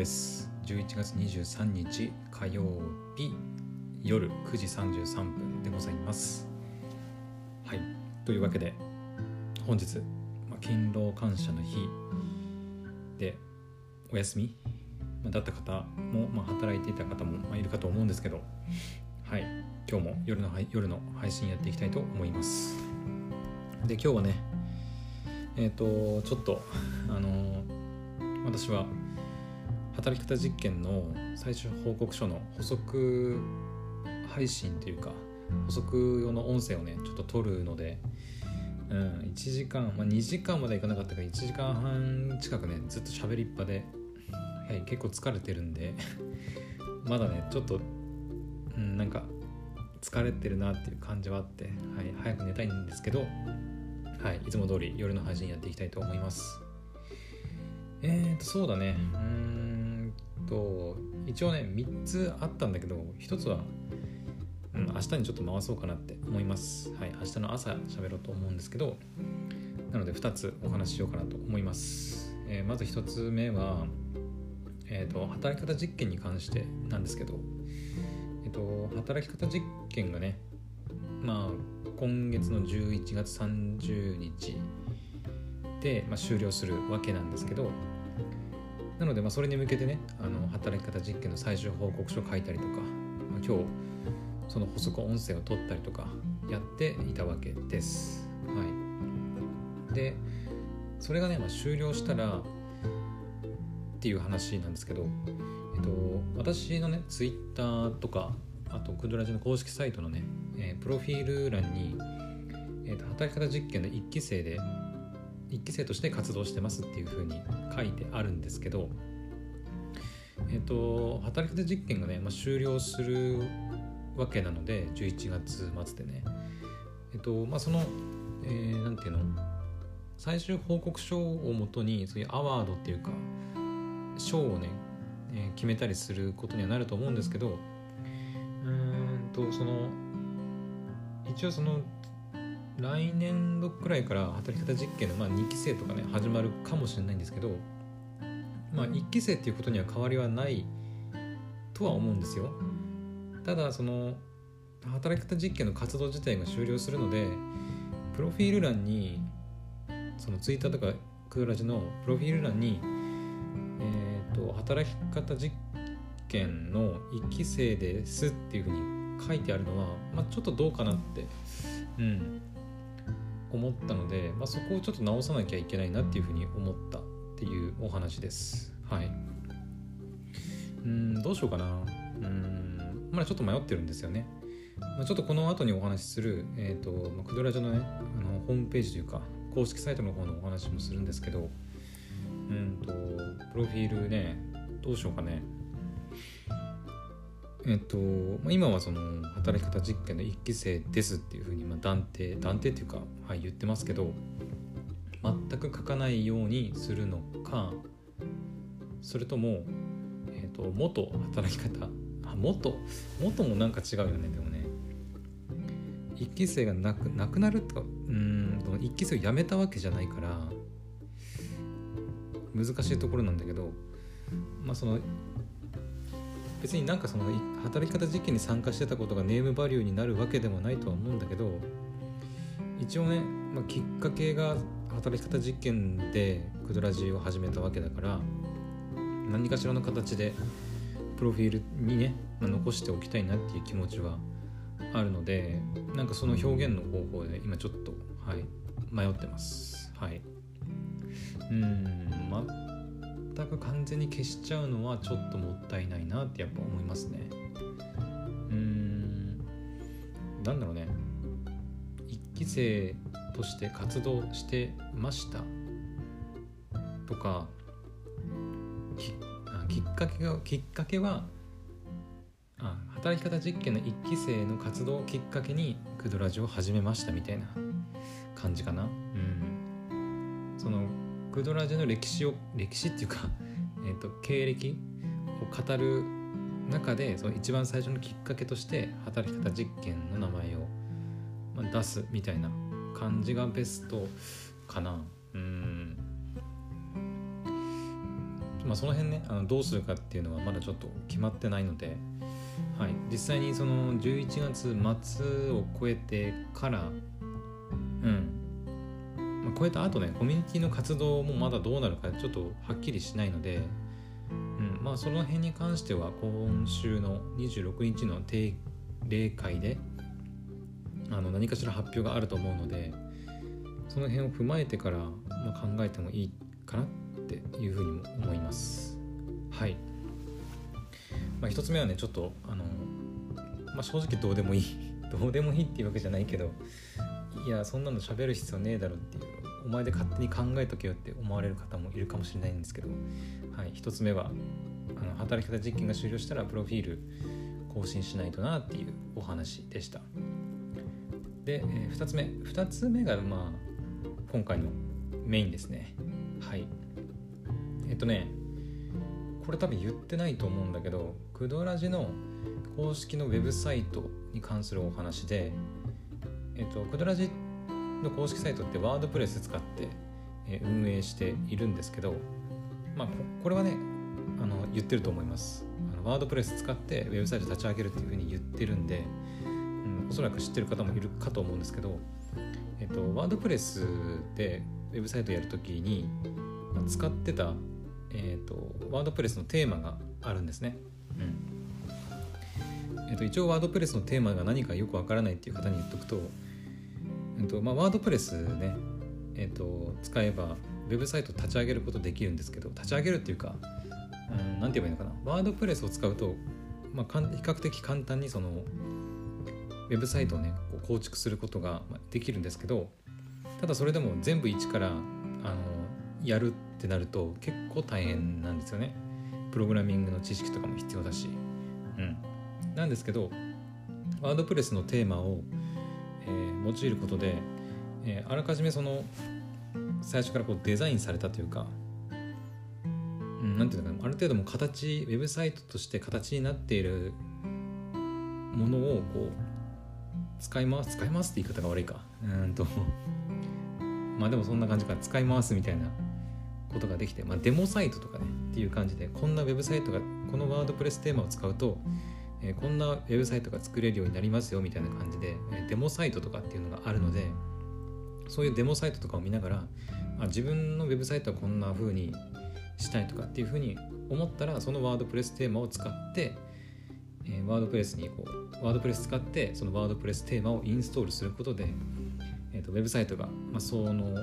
です。11月23日火曜日夜9時33分でございます。はい。というわけで本日、ま、勤労感謝の日でお休みだった方も、まあ、働いていた方も、ま、いるかと思うんですけどはい。今日も夜の夜の配信やっていきたいと思います。で今日はねえっ、ー、とちょっとあの、私は働き方実験の最終報告書の補足配信というか補足用の音声をねちょっと撮るので、うん、1時間、まあ、2時間までいかなかったから1時間半近くねずっと喋りっぱで、はい、結構疲れてるんでまだねちょっと、うん、なんか疲れてるなっていう感じはあって、はい、早く寝たいんですけど、はい、いつも通り夜の配信やっていきたいと思います。えーとそうだね。うん。と一応ね3つあったんだけど1つは、うん、明日にちょっと回そうかなって思います。はい明日の朝喋ろうと思うんですけどなので2つお話ししようかなと思います、えー、まず1つ目はえーと、働き方実験に関してなんですけど、えーと、働き方実験がねまあ今月の11月30日で、まあ、終了するわけなんですけどなので、まあ、それに向けてねあの働き方実験の最終報告書を書いたりとか、まあ、今日その補足音声を取ったりとかやっていたわけです。はい、でそれがね、まあ、終了したらっていう話なんですけど、えっと、私のねツイッターとかあとクドラジの公式サイトのね、えー、プロフィール欄に、えーと、働き方実験の1期生で1期生として活動してますっていうふうに書いてあるんですけど、えっ、と働き方実験がね、まあ、終了するわけなので11月末でね。えっ、とまあそのえー、ていうの？最終報告書をもとにそういうアワードっていうか賞をね、えー、決めたりすることにはなると思うんですけどうんとその一応その来年度くらいから働き方実験のまあ2期生とかね始まるかもしれないんですけどまあ1期生っていうことには変わりはないとは思うんですよ。ただその働き方実験の活動自体が終了するのでプロフィール欄にそのツイッターとかクーラジのプロフィール欄にえっ、ー、と働き方実験の1期生ですっていうふうに書いてあるのは、まあ、ちょっとどうかなって。うん。思ったので、まあ、そこをちょっと直さなきゃいけないなっていうふうに思ったっていうお話です。はい。うんどうしようかな。うんまだちょっと迷ってるんですよね。まあ、ちょっとこの後にお話しする、えっ、ー、と、まあ、クドラジャのねあのホームページというか公式サイトの方のお話もするんですけどうんとプロフィールねどうしようかね。えっと、今はその働き方実験の1期生ですっていうふうにま断定断定っていうか、はい、言ってますけど全く書かないようにするのかそれとも、えっと、元働き方あ元元もなんか違うよねでもね。1期生がなくなくなるとかうん1期生を辞めたわけじゃないから難しいところなんだけどまあその別になんかその働き方実験に参加してたことがネームバリューになるわけでもないとは思うんだけど一応ね、まあ、きっかけが働き方実験でクドラジを始めたわけだから何かしらの形でプロフィールにね、まあ、残しておきたいなっていう気持ちはあるのでなんかその表現の方法で今ちょっとはい迷ってます。はい。うんま全く完全に消しちゃうのはちょっともったいないなってやっぱ思いますね。うーん。なんだろうね。一期生として活動してました。とかきっかけがきっかけはあ働き方実験の一期生の活動をきっかけにクドラジオを始めましたみたいな感じかな。うん。そのクドラジの歴史を歴史っていうか、えーと、経歴を語る中でその一番最初のきっかけとして働き方実験の名前を、まあ、出すみたいな感じがベストかな。うん。まあ、その辺ねあのどうするかっていうのはまだちょっと決まってないので、はい、実際にその11月末を超えてからうん。超えた後ねコミュニティの活動もまだどうなるかちょっとはっきりしないので、うんまあ、その辺に関しては今週の26日の定例会であの何かしら発表があると思うのでその辺を踏まえてから、まあ、考えてもいいかなっていうふうにも思います。はい、まあ、一つ目はねちょっとあの、まあ、正直どうでもいい。どうでもいいっていうわけじゃないけどいやそんなの喋る必要ねえだろっていう。お前で勝手に考えとけよって思われる方もいるかもしれないんですけど、はい、一つ目はあの働き方実験が終了したらプロフィール更新しないとなっていうお話でした。で、えー、2つ目。2つ目がまあ今回のメインですね。はい。えっとねこれ多分言ってないと思うんだけどクドラジの公式のウェブサイトに関するお話でえっとクドラジっての公式サイトってワードプレス使って、運営しているんですけどまあこれはねあの言ってると思いますあのワードプレス使ってウェブサイト立ち上げるっていうふうに言ってるんで、うん、おそらく知ってる方もいるかと思うんですけどえっとワードプレスでウェブサイトやるときに使ってた、えっと、ワードプレスのテーマがあるんですね。うんえっと、一応ワードプレスのテーマが何かよくわからないっていう方に言っとくと、えっとまあ、ワードプレスね、えっと、使えばウェブサイト立ち上げることできるんですけど立ち上げるっていうか何、うん、て言えばいいのかな。ワードプレスを使うと、まあ、比較的簡単にそのウェブサイトをねこう構築することができるんですけどただそれでも全部一からあのやるってなると結構大変なんですよね。プログラミングの知識とかも必要だし。うん。なんですけどワードプレスのテーマをえ、用いることで、え、あらかじめその最初からこうデザインされたというか、うん、なんていうのかなある程度も形ウェブサイトとして形になっているものをこう使い回す使い回すって言い方が悪いか。うんと。まあでもそんな感じか。使い回すみたいなことができて、まあ、デモサイトとかねっていう感じでこんなウェブサイトがこのワードプレステーマを使うとえこんなウェブサイトが作れるようになりますよみたいな感じで、えデモサイトとかっていうのがあるのでそういうデモサイトとかを見ながらあ自分のウェブサイトはこんな風にしたいとかっていう風に思ったらそのワードプレステーマを使って、えワードプレスにこうワードプレス使ってそのワードプレステーマをインストールすることで、えー、とウェブサイトが、まあ、その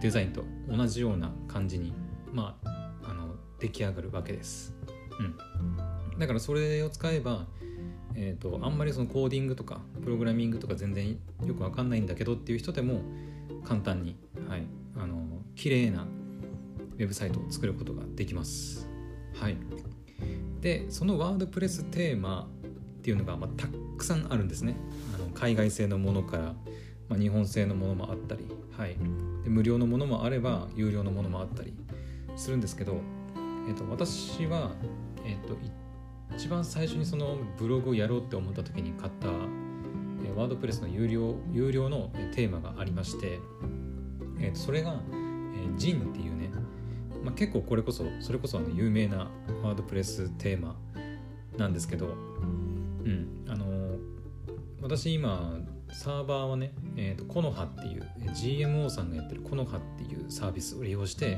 デザインと同じような感じに、まあ、あの出来上がるわけです。うんだからそれを使えば、えーと、あんまりそのコーディングとかプログラミングとか全然よくわかんないんだけどっていう人でも簡単に、はい、あの綺麗なウェブサイトを作ることができます。はい、でそのワードプレステーマっていうのが、まあ、たくさんあるんですね。あの海外製のものから、まあ、日本製のものもあったり、はい、で無料のものもあれば有料のものもあったりするんですけど、えーと、私は、えーと一番最初にそのブログをやろうって思った時に買ったワードプレスの有料有料のテーマがありまして、えー、とそれが、えジンっていうね、まあ、結構これこそそれこそあの有名なワードプレステーマなんですけど、うん、あのー、私今サーバーはね、えー、とコノハっていう GMO さんがやってるコノハっていうサービスを利用して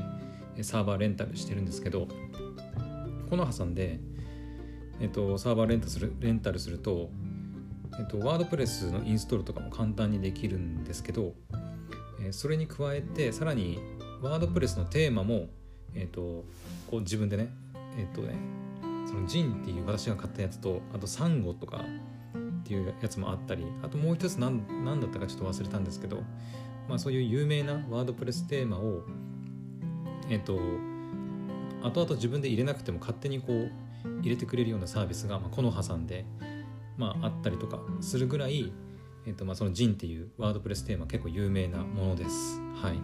サーバーレンタルしてるんですけどコノハさんでえっと、サーバーレンタするレンタルすると、えっと、ワードプレスのインストールとかも簡単にできるんですけど、えそれに加えてさらにワードプレスのテーマも、えっと、こう自分でねえっとねそのジンっていう私が買ったやつとあとサンゴとかっていうやつもあったりあともう一つ何何だったかちょっと忘れたんですけど、まあ、そういう有名なワードプレステーマをえっと後々自分で入れなくても勝手にこう入れてくれるようなサービスが、まあ、この挟んで、まあ、あったりとかするぐらい、えーとまあ、そのジンっていうワードプレステーマ結構有名なものです。はい。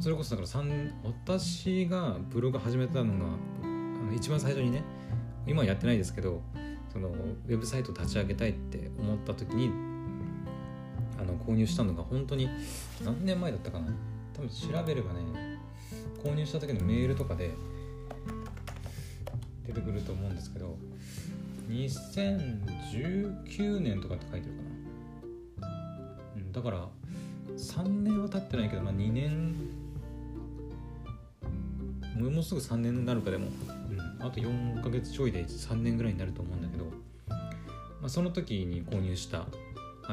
それこそだから私がブログ始めたのがあの一番最初にね今はやってないですけどそのウェブサイト立ち上げたいって思った時にあの購入したのが本当に何年前だったかな？多分調べればね購入した時のメールとかで出てくると思うんですけど2019年とかって書いてるかな、うん、だから3年は経ってないけど、まあ、2年。もうすぐ3年になるかでも、うん、あと4ヶ月ちょいで3年ぐらいになると思うんだけど、まあ、その時に購入した、は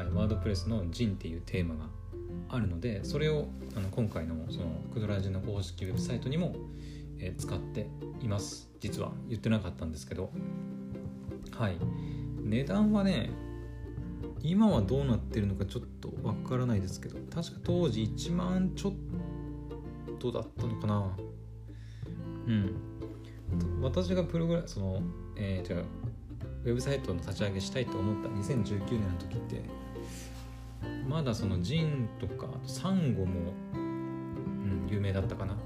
い、ワードプレスの「ジン」っていうテーマがあるのでそれをあの今回のそのクドラジの公式ウェブサイトにも、え、使っています。実は言ってなかったんですけど。はい。値段はね今はどうなってるのかちょっとわからないですけど。確か当時1万ちょっとだったのかな。うん。私がプログラそのえー、じゃウェブサイトの立ち上げしたいと思った2019年の時ってまだそのジンとかサンゴも、うん、有名だったかな。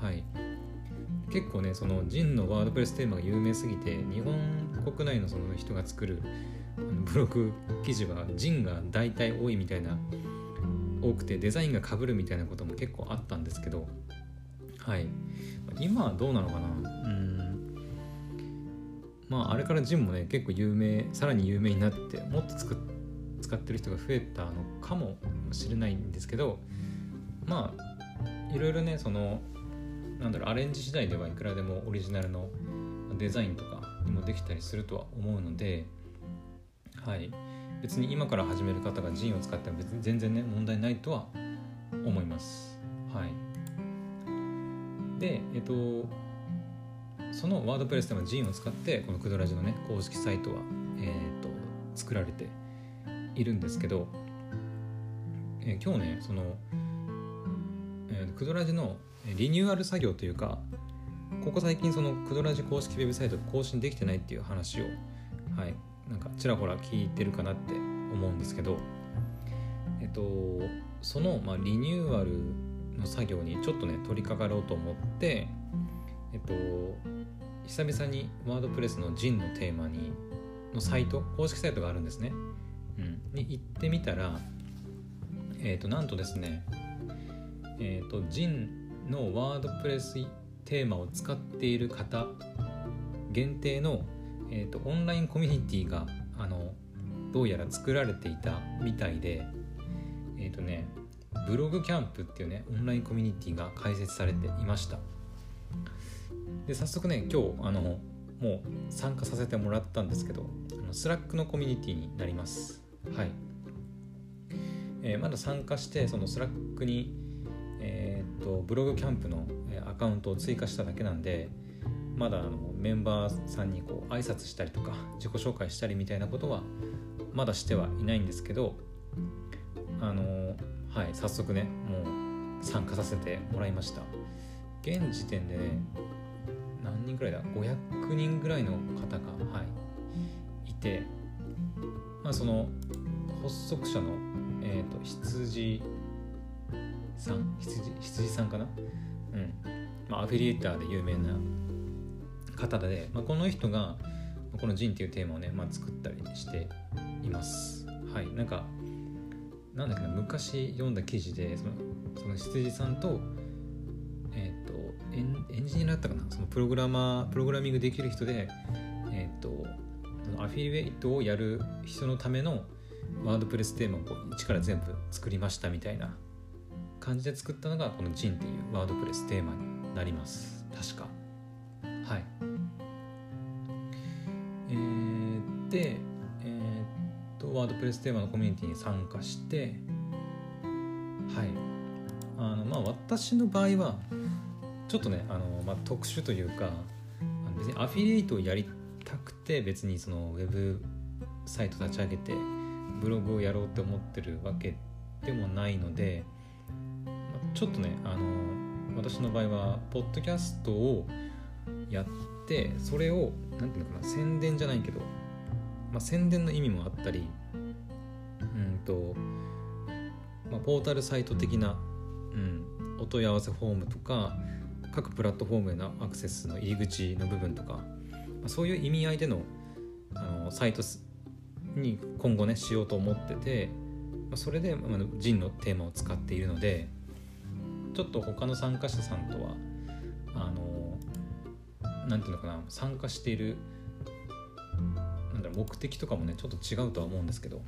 はい。結構ねそのジンのワードプレステーマが有名すぎて日本国内のその人が作るブログ記事はジンが大体多いみたいな多くてデザインがかぶるみたいなことも結構あったんですけどはい。今はどうなのかな？うん。まああれからジンもね結構有名さらに有名になってもっと使ってる人が増えたのかもしれないんですけどまあいろいろねそのなんだろうアレンジ次第ではいくらでもオリジナルのデザインとかにもできたりするとは思うのではい。別に今から始める方がジンを使っても別に全然ね問題ないとは思います。はい。でえっとそのワードプレスでもジンを使ってこのクドラジのね公式サイトはえっ、と作られているんですけど、えー、今日ねその、えー、クドラジのリニューアル作業というかここ最近そのクドラジ公式ウェブサイト更新できてないっていう話をはいなんかちらほら聞いてるかなって思うんですけどえっとその、まあ、リニューアルの作業にちょっとね取り掛かろうと思ってえっと久々にワードプレスのジンのテーマにのサイト公式サイトがあるんですね、うん、に行ってみたらえっ、となんとですねえっ、とジンのワードプレステーマを使っている方限定の、えーと、オンラインコミュニティがあのどうやら作られていたみたいでえっ、ー、とねブログキャンプっていうねオンラインコミュニティが開設されていました。で早速ね今日あのもう参加させてもらったんですけどあの Slack のコミュニティになります。はい、えー、まだ参加してその Slack に、とブログキャンプのアカウントを追加しただけなんでまだあのメンバーさんにこう挨拶したりとか自己紹介したりみたいなことはまだしてはいないんですけどあのはい早速ねもう参加させてもらいました。現時点でね何人ぐらいだ？500人ぐらいの方がはいいてまあその発足者の、えーと羊さん羊羊さんかな？うん。まあアフィリエーターで有名な方で、まあ、この人がこの「ジン」っていうテーマをね、まあ、作ったりしています。はい。なんかなんだっけな昔読んだ記事でそのその羊さんとえっ、ー、とエンエンジニアだったかな？そのプログラマープログラミングできる人でえっ、ー、とアフィリエイトをやる人のためのワードプレステーマをこう一から全部作りましたみたいな感じで作ったのがこの「ジン」っていうワードプレステーマになります。確か。はい。えー、でえー、っとワードプレステーマのコミュニティに参加してはい。あのまあ私の場合はちょっとねあの、まあ、特殊というか別にアフィリエイトをやりたくて別にそのウェブサイト立ち上げてブログをやろうって思ってるわけでもないのでちょっとねあの私の場合はポッドキャストをやってそれを何て言うのかな宣伝じゃないけど、まあ、宣伝の意味もあったりうんと、まあ、ポータルサイト的な、うん、お問い合わせフォームとか各プラットフォームへのアクセスの入り口の部分とか、まあ、そういう意味合いでのあのサイトに今後ねしようと思ってて、まあ、それで、まあ、ジンのテーマを使っているのでちょっと他の参加者さんとはあのなんていうのかな参加しているなんだろう目的とかもねちょっと違うとは思うんですけど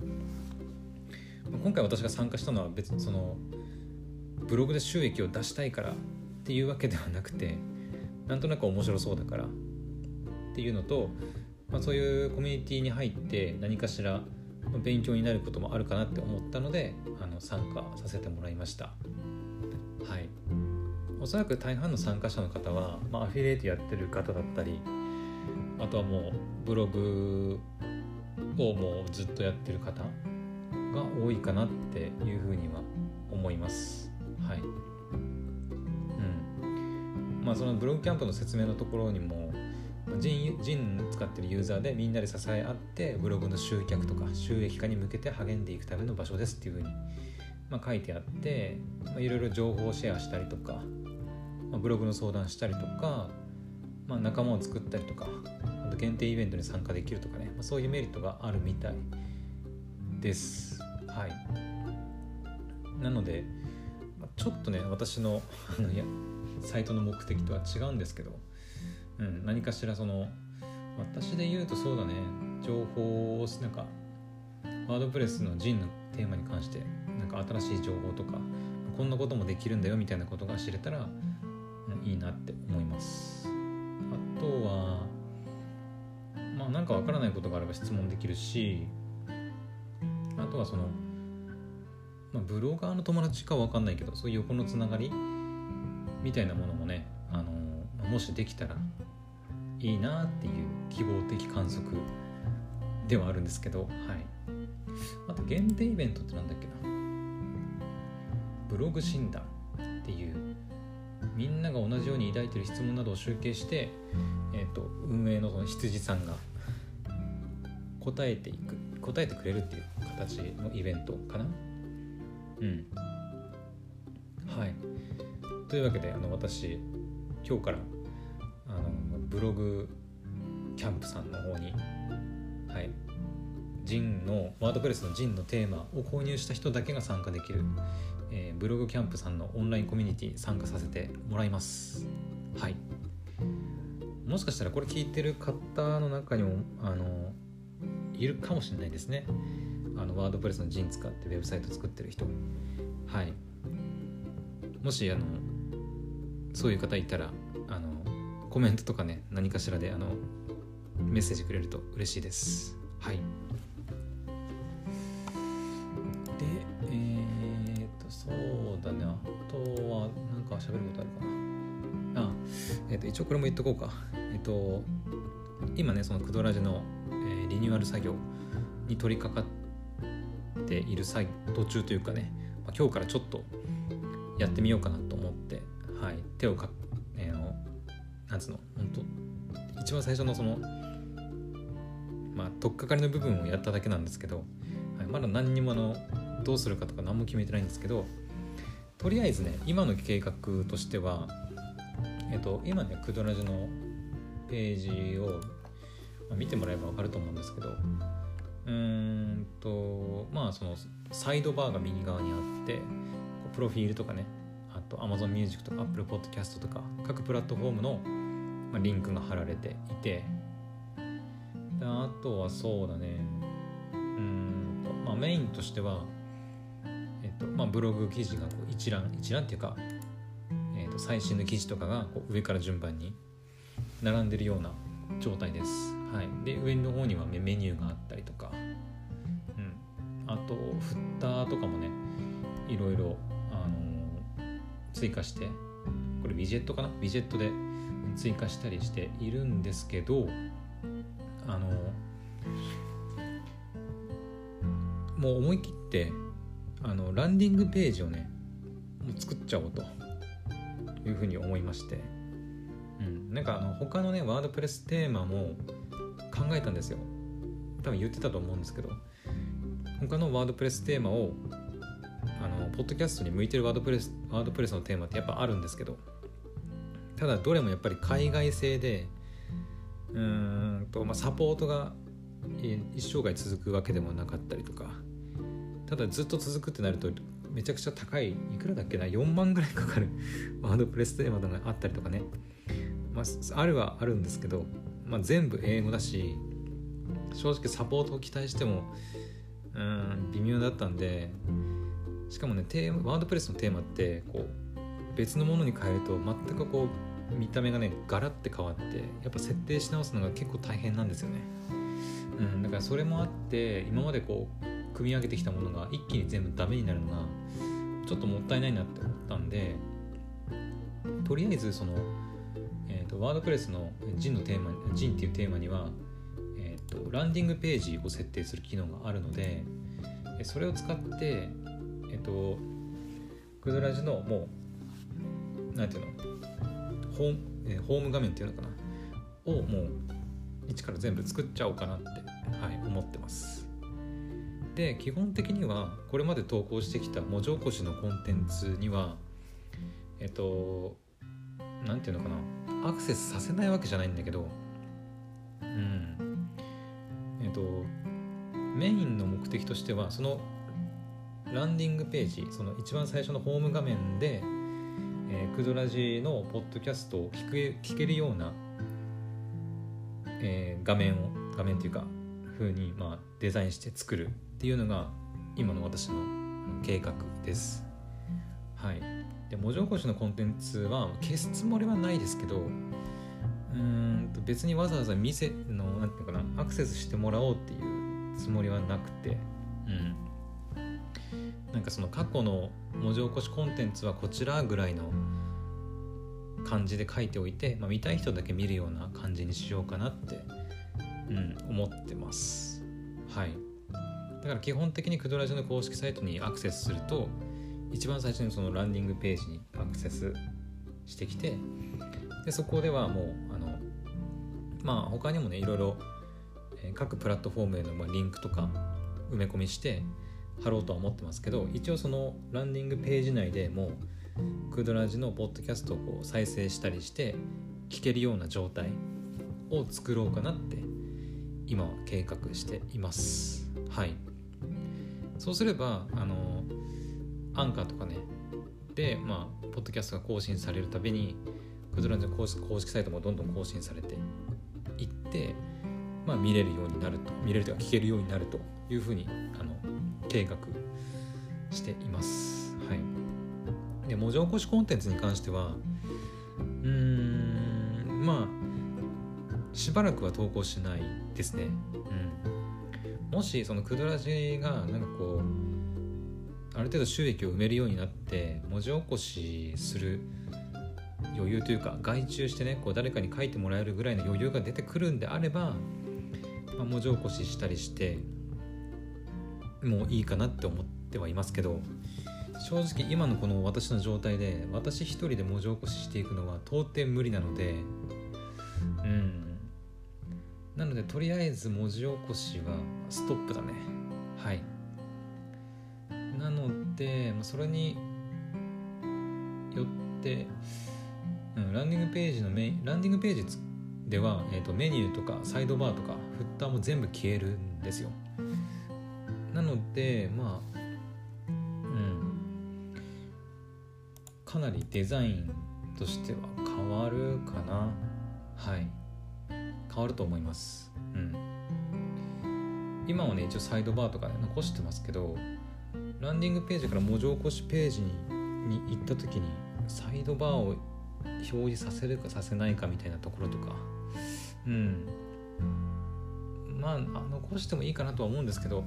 今回私が参加したのは別にそのブログで収益を出したいからっていうわけではなくてなんとなく面白そうだからっていうのと、まあ、そういうコミュニティに入って何かしら勉強になることもあるかなって思ったのであの参加させてもらいました。はい。おそらく大半の参加者の方は、まあ、アフィリエイトやってる方だったりあとはもうブログをもうずっとやってる方が多いかなっていうふうには思います。はい。うん。まあそのブログキャンプの説明のところにもジンジン使ってるユーザーでみんなで支え合ってブログの集客とか収益化に向けて励んでいくための場所ですっていうふうに、まあ、書いてあって、まあ、いろいろ情報をシェアしたりとか、まあ、ブログの相談したりとか、まあ、仲間を作ったりとかあと限定イベントに参加できるとかね、まあ、そういうメリットがあるみたいです。はい。なのでちょっとね私のいやサイトの目的とは違うんですけどうん、何かしらその私で言うとそうだね情報をなんかワードプレスのジンのテーマに関してなんか新しい情報とかこんなこともできるんだよみたいなことが知れたら、いいなって思います。あとはまあなんかわからないことがあれば質問できるしあとはその、まあ、ブロガーの友達かわかんないけどそういう横のつながりみたいなものもねあのもしできたらいいなっていう希望的観測ではあるんですけどはい。あと限定イベントってなんだっけな。ブログ診断っていうみんなが同じように抱いてる質問などを集計して、えーと、運営のその羊さんが答えていく答えてくれるっていう形のイベントかな？うん。はい。というわけであの私今日からあのブログキャンプさんの方にはい。ジンのワードプレスのジンのテーマを購入した人だけが参加できる、ブログキャンプさんのオンラインコミュニティ参加させてもらいます。はい。もしかしたらこれ聞いてる方の中にもあのいるかもしれないですね。あのワードプレスのジン使ってウェブサイト作ってる人。はい。もしあのそういう方いたらあのコメントとかね何かしらであのメッセージくれると嬉しいです。はい。喋ることあるかな。あえー、っと一応これも言っとこうか。えっと今ねそのクドラジの、えー、リニューアル作業に取り掛かっている途中というかね、まあ、今日からちょっとやってみようかなと思って、はい、手をかえー、のなんつうの本当一番最初のそのまあ取っかかりの部分をやっただけなんですけど、はい、まだ何にもあのどうするかとか何も決めてないんですけどとりあえずね今の計画としてはえっと今ねクドラジのページを、見てもらえば分かると思うんですけどうーんとまあそのサイドバーが右側にあってプロフィールとかねあと Amazon Music とか Apple Podcast とか各プラットフォームのまあ、リンクが貼られていてであとはそうだねうんと、まあ、メインとしては、とまあ、ブログ記事がこう一覧一覧っていうか、えっと、最新の記事とかがこう上から順番に並んでるような状態です。はい、で上の方にはメニューがあったりとか、うん、あとフッターとかもねいろいろ、あのー、追加してこれウィジェットかな？ウィジェットで追加したりしているんですけどあのもう思い切ってあのランディングページをねもう作っちゃおうと。いうふうに思いまして、うん、なんかあの他のねワードプレステーマも考えたんですよ。多分言ってたと思うんですけど。他のワードプレステーマをあのポッドキャストに向いてるワードプレスワードプレスのテーマってやっぱあるんですけど。ただどれもやっぱり海外製でうーんと、まあ、サポートが一生涯続くわけでもなかったりとか。ただずっと続くってなるとめちゃくちゃ高いいくらだっけな4万ぐらいかかる ワードプレステーマとかあったりとかね。まあ、あるはあるんですけど、まあ、全部英語だし正直サポートを期待してもうん微妙だったんでしかもねテーマワードプレスのテーマってこう別のものに変えると全くこう見た目がねガラッて変わってやっぱ設定し直すのが結構大変なんですよね、うん、だからそれもあって今までこう組み上げてきたものが一気に全部ダメになるのがちょっともったいないなって思ったんでとりあえずその、えーと、ワードプレスのジンのテーマジンっていうテーマには、えーと、ランディングページを設定する機能があるのでそれを使ってえっ、ー、とクドラジのもうなんていうのホー,、えー、ホーム画面っていうのかなをもう一から全部作っちゃおうかなって、はい、思ってます。で基本的にはこれまで投稿してきた文字起こしのコンテンツにはえっと何て言うのかなアクセスさせないわけじゃないんだけどうん。えっとメインの目的としてはそのランディングページその一番最初のホーム画面で、えー、クドラジのポッドキャストを聞く聞けるような、えー、画面を画面っていうか風にまあデザインして作るっていうのが今の私の計画です。はい、で文字起こしのコンテンツは消すつもりはないですけどうんと別にわざわざ店の何て言うかなアクセスしてもらおうっていうつもりはなくて。うん。なんかその過去の文字起こしコンテンツはこちらぐらいの感じで書いておいて、まあ、見たい人だけ見るような感じにしようかなって、うん、思ってます。はい。だから基本的にクドラジの公式サイトにアクセスすると一番最初にそのランディングページにアクセスしてきてでそこではもうあのまあ他にもねいろいろ、各プラットフォームへのリンクとか埋め込みして貼ろうとは思ってますけど一応そのランディングページ内でもうクドラジのポッドキャストをこう再生したりして聞けるような状態を作ろうかなって今は計画しています。はい。そうすればあのアンカーとかねでまあポッドキャストが更新されるたびにクズランジの公式サイトもどんどん更新されていってまあ見れるようになると見れるというか聞けるようになるというふうにあの計画しています。はい。で文字起こしコンテンツに関してはうーんまあしばらくは投稿しないですね。うん。もしそのクドラジがなんかこうある程度収益を埋めるようになって文字起こしする余裕というか外注してねこう誰かに書いてもらえるぐらいの余裕が出てくるんであれば、まあ、文字起こししたりしてもういいかなって思ってはいますけど正直今のこの私の状態で私一人で文字起こししていくのは到底無理なのでうん。なのでとりあえず文字起こしはストップだね。はい。なのでそれによって、うん、ランディングページのメインランディングページでは、えーと、メニューとかサイドバーとかフッターも全部消えるんですよ。なのでまあうん。かなりデザインとしては変わるかな。はい。変わると思います。うん。今はね一応サイドバーとか、ね、残してますけどランディングページから文字起こしページに行った時にサイドバーを表示させるかさせないかみたいなところとか。うん。まあ残してもいいかなとは思うんですけど、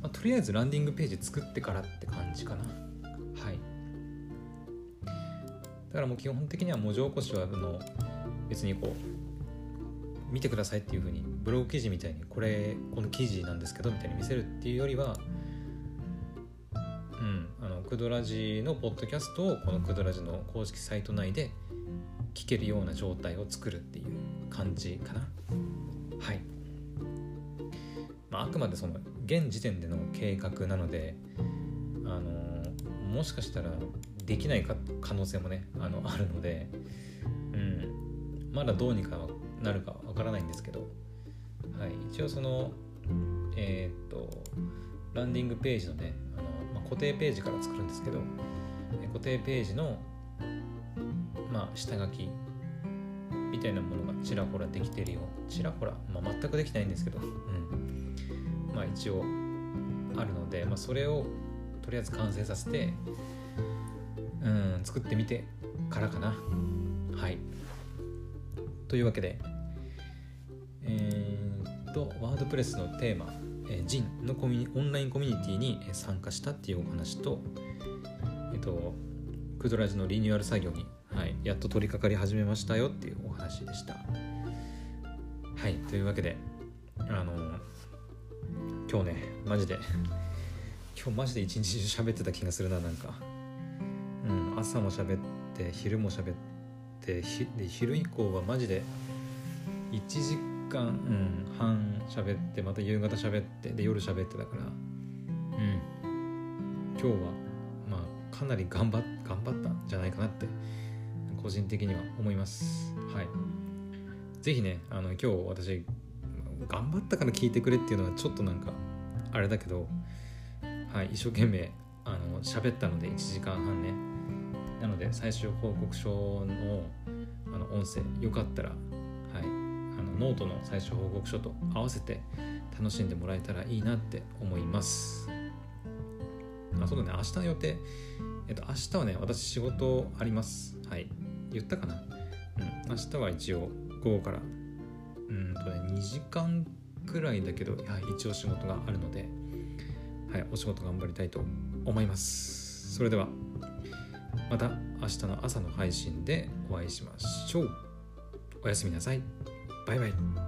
まあ、とりあえずランディングページ作ってからって感じかな。はい。だからもう基本的には文字起こしはあの別にこう見てくださいっていうふうにブログ記事みたいにこれこの記事なんですけどみたいに見せるっていうよりはうんあのクドラジのポッドキャストをこのクドラジの公式サイト内で聞けるような状態を作るっていう感じかな。はい、まあ、あくまでその現時点での計画なのであのもしかしたらできないか可能性もねあのあるので、うん、まだどうにかなるかからないんですけど、はい、一応そのえー、っとランディングページのねあのま固定ページから作るんですけど固定ページの、まあ、下書きみたいなものがちらほらできてるよちらほら、まあ、全くできないんですけど、うん、まあ一応あるので、まあ、それをとりあえず完成させてうん作ってみてからかな。はい。というわけでえー、っとワードプレスのテーマえー、ジンのコミオンラインコミュニティに参加したっていうお話と、えっと、クドラジのリニューアル作業に、はい、やっと取り掛かり始めましたよっていうお話でした。はい、というわけで、あの今日ね、マジで、今日マジで一日中喋ってた気がするな、なんか。うん、朝も喋って、昼も喋って、ひで昼以降はマジで1時間、うん、半喋ってまた夕方喋ってで夜喋ってたから。うん。今日はまあかなり頑張頑張ったんじゃないかなって個人的には思います。はい。是非ねあの今日私頑張ったから聞いてくれっていうのはちょっとなんかあれだけどはい一生懸命あの喋ったので1時間半ね。なので最終報告書のあの音声よかったらノートの最終報告書と合わせて楽しんでもらえたらいいなって思います。あそうだね。明日の予定。えっと明日はね私仕事あります。はい。言ったかな？うん。明日は一応午後から。うんとね2時間くらいだけど、はい、一応仕事があるのではいお仕事頑張りたいと思います。それではまた明日の朝の配信でお会いしましょう。おやすみなさい。バイバイ